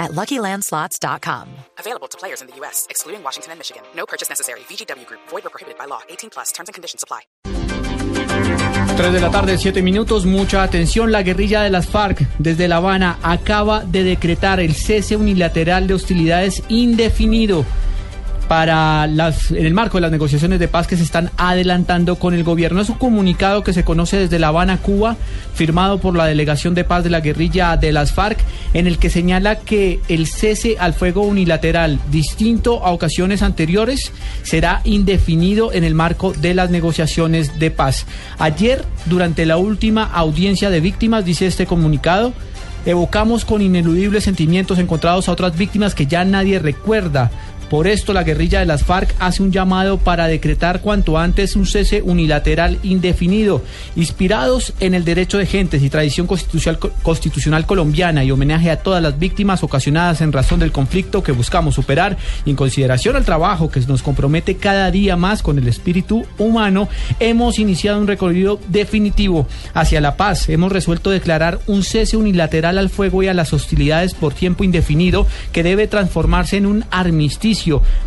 at LuckyLandSlots.com. Available to players in the U.S., excluding Washington and Michigan. No purchase necessary. VGW Group. Void or prohibited by law. 18 plus. Terms and conditions apply. 3 de la tarde, 7 minutos. Mucha atención. La guerrilla de las FARC desde La Habana acaba de decretar el cese unilateral de hostilidades indefinido para las, en el marco de las negociaciones de paz que se están adelantando con el gobierno. Es un comunicado que se conoce desde La Habana, Cuba, firmado por la Delegación de Paz de la Guerrilla de las FARC, en el que señala que el cese al fuego unilateral, distinto a ocasiones anteriores, será indefinido en el marco de las negociaciones de paz. Ayer, durante la última audiencia de víctimas, dice este comunicado, evocamos con ineludibles sentimientos encontrados a otras víctimas que ya nadie recuerda por esto, la guerrilla de las FARC hace un llamado para decretar cuanto antes un cese unilateral indefinido, inspirados en el derecho de gentes y tradición constitucional, colombiana y homenaje a todas las víctimas ocasionadas en razón del conflicto que buscamos superar y en consideración al trabajo que nos compromete cada día más con el espíritu humano, hemos iniciado un recorrido definitivo hacia la paz. Hemos resuelto declarar un cese unilateral al fuego y a las hostilidades por tiempo indefinido que debe transformarse en un armisticio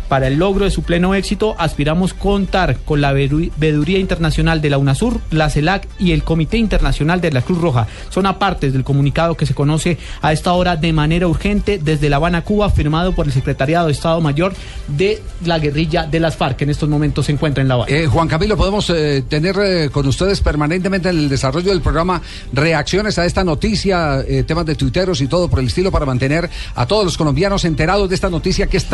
para el logro de su pleno éxito, aspiramos contar con la veeduría internacional de la UNASUR, la CELAC y el Comité Internacional de la Cruz Roja. Son apartes del comunicado que se conoce a esta hora de manera urgente desde La Habana, Cuba, firmado por el Secretariado de Estado Mayor de la guerrilla de las FARC, que en estos momentos se encuentra en La Habana. Eh, Juan Camilo, podemos eh, tener eh, con ustedes permanentemente en el desarrollo del programa reacciones a esta noticia, eh, temas de tuiteros y todo por el estilo para mantener a todos los colombianos enterados de esta noticia que es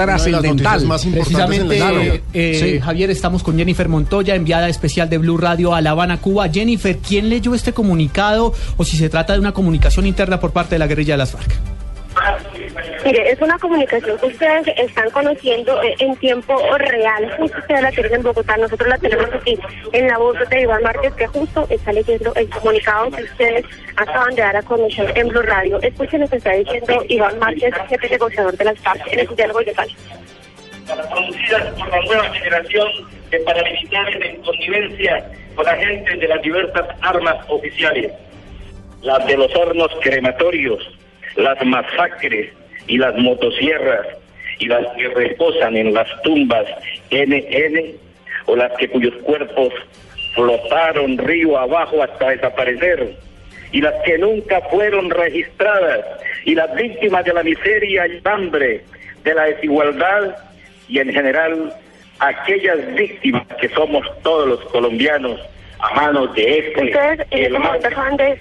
más Precisamente, eh, Javier, estamos con Jennifer Montoya, enviada especial de Blue Radio a La Habana, Cuba. Jennifer, ¿quién leyó este comunicado o si se trata de una comunicación interna por parte de la guerrilla de las FARC? Mire, es una comunicación que ustedes están conociendo eh, en tiempo real. Justo ustedes la tienen en Bogotá, nosotros la tenemos aquí en la voz de Iván Márquez, que justo está leyendo el comunicado que ustedes acaban de dar a conocer en Blue Radio. Escuchen lo que está diciendo Iván Márquez, jefe negociador de las FARC, en el diálogo de paz producidas por la nueva generación de paramilitares en connivencia con agentes de las diversas armas oficiales, las de los hornos crematorios, las masacres y las motosierras, y las que reposan en las tumbas NN, o las que cuyos cuerpos flotaron río abajo hasta desaparecer, y las que nunca fueron registradas, y las víctimas de la miseria y hambre, de la desigualdad y en general aquellas víctimas que somos todos los colombianos a manos de este. Ustedes en este momento acaban de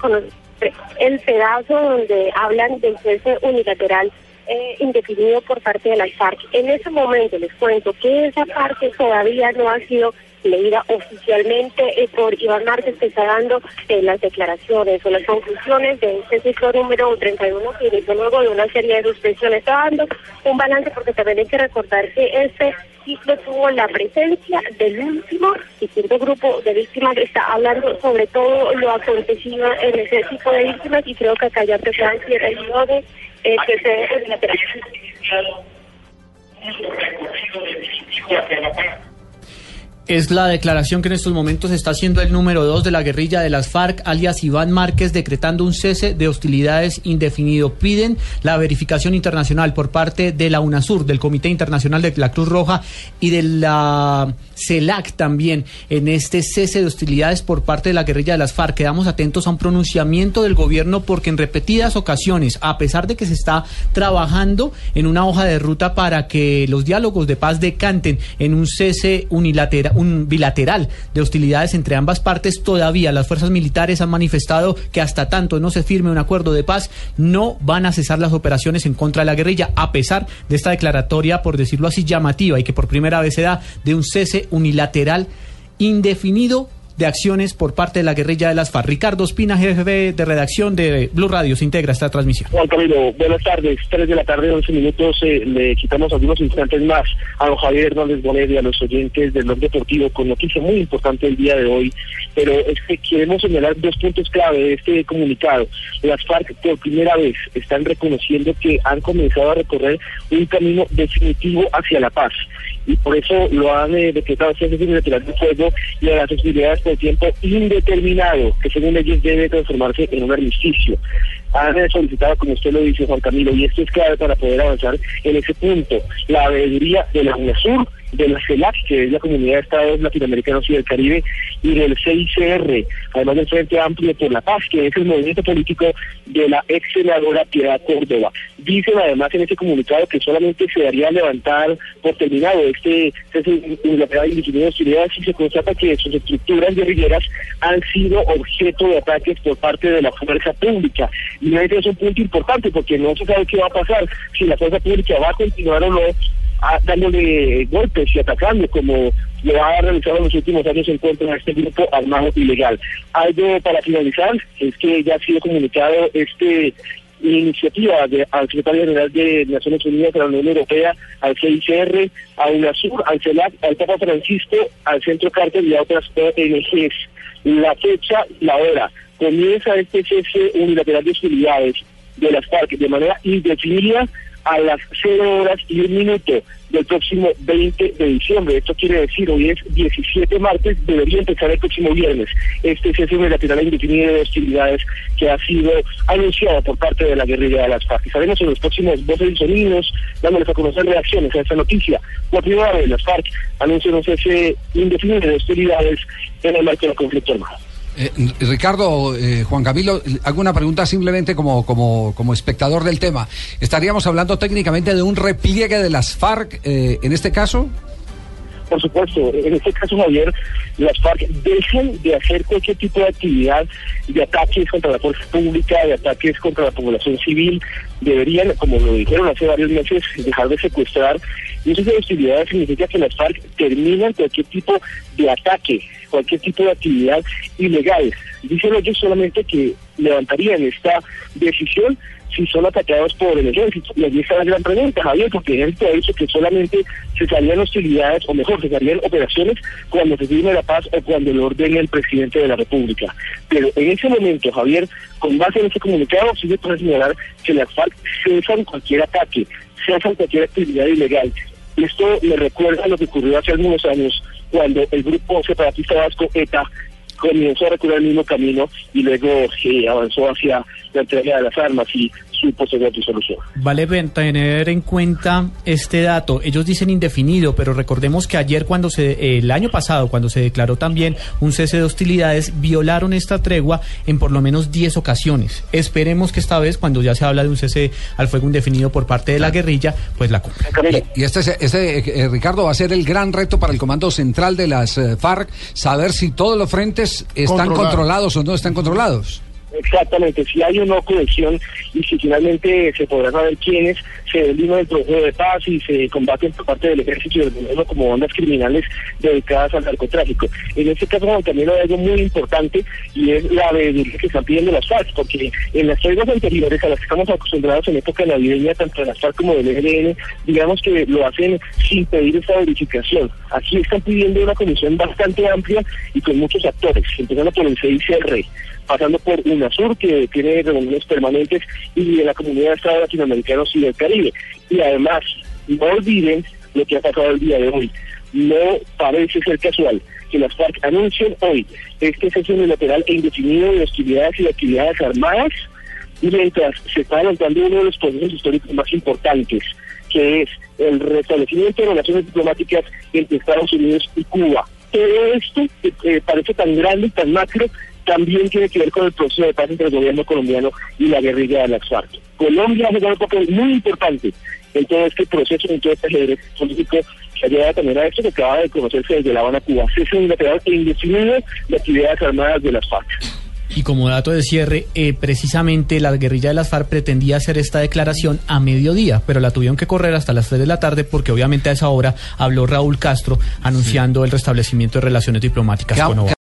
el pedazo donde hablan del cese unilateral eh, indefinido por parte de las FARC. En ese momento les cuento que esa parte todavía no ha sido leída oficialmente eh, por Iván Márquez, que está dando eh, las declaraciones o las conclusiones de este ciclo número 31 que inició luego de una serie de suspensiones. Está dando un balance porque también hay que recordar que este ciclo tuvo la presencia del último y quinto grupo de víctimas. Está hablando sobre todo lo acontecido en ese tipo de víctimas y creo que acá ya decir el de eh, que se es la declaración que en estos momentos está haciendo el número dos de la guerrilla de las FARC, alias Iván Márquez, decretando un cese de hostilidades indefinido. Piden la verificación internacional por parte de la UNASUR, del Comité Internacional de la Cruz Roja y de la CELAC también en este cese de hostilidades por parte de la guerrilla de las FARC. Quedamos atentos a un pronunciamiento del gobierno porque en repetidas ocasiones, a pesar de que se está trabajando en una hoja de ruta para que los diálogos de paz decanten en un cese unilateral, un bilateral de hostilidades entre ambas partes, todavía las fuerzas militares han manifestado que hasta tanto no se firme un acuerdo de paz, no van a cesar las operaciones en contra de la guerrilla, a pesar de esta declaratoria, por decirlo así, llamativa y que por primera vez se da de un cese unilateral indefinido de acciones por parte de la guerrilla de las FARC. Ricardo Espina, jefe de redacción de Blue Radio, se integra esta transmisión. Juan Camilo, buenas tardes. Tres de la tarde, once minutos. Eh, le quitamos algunos instantes más a don Javier Hernández Bonet y a los oyentes del Blog Deportivo con noticia muy importante el día de hoy. Pero es que queremos señalar dos puntos clave de este comunicado. Las FARC por primera vez están reconociendo que han comenzado a recorrer un camino definitivo hacia la paz y por eso lo han eh, decretado cese unilateral de fuego y a las hostilidades por tiempo indeterminado, que según ellos debe transformarse en un armisticio. Han solicitado, como usted lo dice, Juan Camilo, y esto es clave para poder avanzar en ese punto, la avenida de la UNASUR de la CELAC, que es la Comunidad de Estados Latinoamericanos y del Caribe, y del CICR, además del Frente Amplio por la Paz, que es el movimiento político de la ex senadora Piedad Córdoba. Dicen además en ese comunicado que solamente se daría levantar por terminado este unilateral indefinido de hostilidades si se constata que sus estructuras guerrilleras han sido objeto de ataques por parte de la fuerza pública. Y este es un punto importante porque no se sabe qué va a pasar, si la fuerza pública va a continuar o no dándole golpes y atacando como lo ha realizado en los últimos años en contra de este grupo armado ilegal. Algo para finalizar es que ya ha sido comunicado este iniciativa de, al secretario general de Naciones Unidas de la Unión Europea, al CICR, a UNASUR, al CELAC, al Papa Francisco, al Centro Carter y a otras ONGs. La fecha, la hora. Comienza este cese unilateral de hostilidades de las FARC de manera indefinida a las 0 horas y un minuto del próximo 20 de diciembre. Esto quiere decir, hoy es 17 martes, debería empezar el próximo viernes. Este es el lateral indefinido de hostilidades que ha sido anunciado por parte de la guerrilla de las FARC. Y sabemos en los próximos voces y sonidos, dándoles a conocer reacciones a esta noticia. La primera de las FARC anuncia un cese indefinido de hostilidades en el marco del conflicto armado. Eh, Ricardo, eh, Juan Camilo, hago una pregunta simplemente como, como, como espectador del tema. ¿Estaríamos hablando técnicamente de un repliegue de las FARC eh, en este caso? Por supuesto, en este caso, Javier, las FARC dejan de hacer cualquier tipo de actividad de ataques contra la fuerza pública, de ataques contra la población civil. Deberían, como lo dijeron hace varios meses, dejar de secuestrar. Y esa hostilidad significa que las FARC terminan cualquier tipo de ataque, cualquier tipo de actividad ilegal. Dicen ellos solamente que levantarían esta decisión si son atacados por el ejército. Y allí está la gran pregunta, Javier, porque el ejército ha dicho que solamente se salían hostilidades, o mejor, se salían operaciones cuando se firme la paz o cuando lo ordene el presidente de la República. Pero en ese momento, Javier, con base en ese comunicado, sí se señalar que las FARC cesan cualquier ataque, cesan cualquier actividad ilegal. Esto me recuerda a lo que ocurrió hace algunos años cuando el grupo separatista vasco ETA comenzó a recorrer el mismo camino y luego eh, avanzó hacia la entrega de las armas y su posterior disolución. Vale tener en cuenta este dato. Ellos dicen indefinido, pero recordemos que ayer, cuando se, el año pasado, cuando se declaró también un cese de hostilidades, violaron esta tregua en por lo menos 10 ocasiones. Esperemos que esta vez, cuando ya se habla de un cese al fuego indefinido por parte de la guerrilla, pues la cumplan. Y, este, este eh, Ricardo, va a ser el gran reto para el Comando Central de las eh, FARC, saber si todos los frentes están controlados o no están controlados. Exactamente, si hay una cohesión y si finalmente se podrá saber quiénes se delima del proceso de paz y se combaten por parte del ejército y del gobierno como bandas criminales dedicadas al narcotráfico. En este caso también hay algo muy importante y es la obediencia que están pidiendo las FARC, porque en las tribus anteriores a las que estamos acostumbrados en época navideña, tanto de las FARC como del ELN, digamos que lo hacen sin pedir esta verificación. Aquí están pidiendo una comisión bastante amplia y con muchos actores, empezando por el CICR pasando por UNASUR, que tiene reuniones permanentes, y en la comunidad de Estados Latinoamericanos y del Caribe. Y además, no olviden lo que ha pasado el día de hoy. No parece ser casual que las FARC anuncien hoy este cese unilateral e indefinido de hostilidades y de actividades armadas, mientras se está adelantando uno de los procesos históricos más importantes, que es el restablecimiento de relaciones diplomáticas entre Estados Unidos y Cuba. Todo esto que parece tan grande tan macro también tiene que ver con el proceso de paz entre el gobierno colombiano y la guerrilla de la FARC. Colombia ha jugado un papel muy importante en todo este proceso, en todo este ajedrez político que ha llegado también a esto que acaba de conocerse desde La Habana, Cuba. Cese unilateral e indefinido de actividades armadas de las FARC. Y como dato de cierre, eh, precisamente la guerrilla de las FARC pretendía hacer esta declaración a mediodía, pero la tuvieron que correr hasta las 3 de la tarde porque obviamente a esa hora habló Raúl Castro anunciando el restablecimiento de relaciones diplomáticas con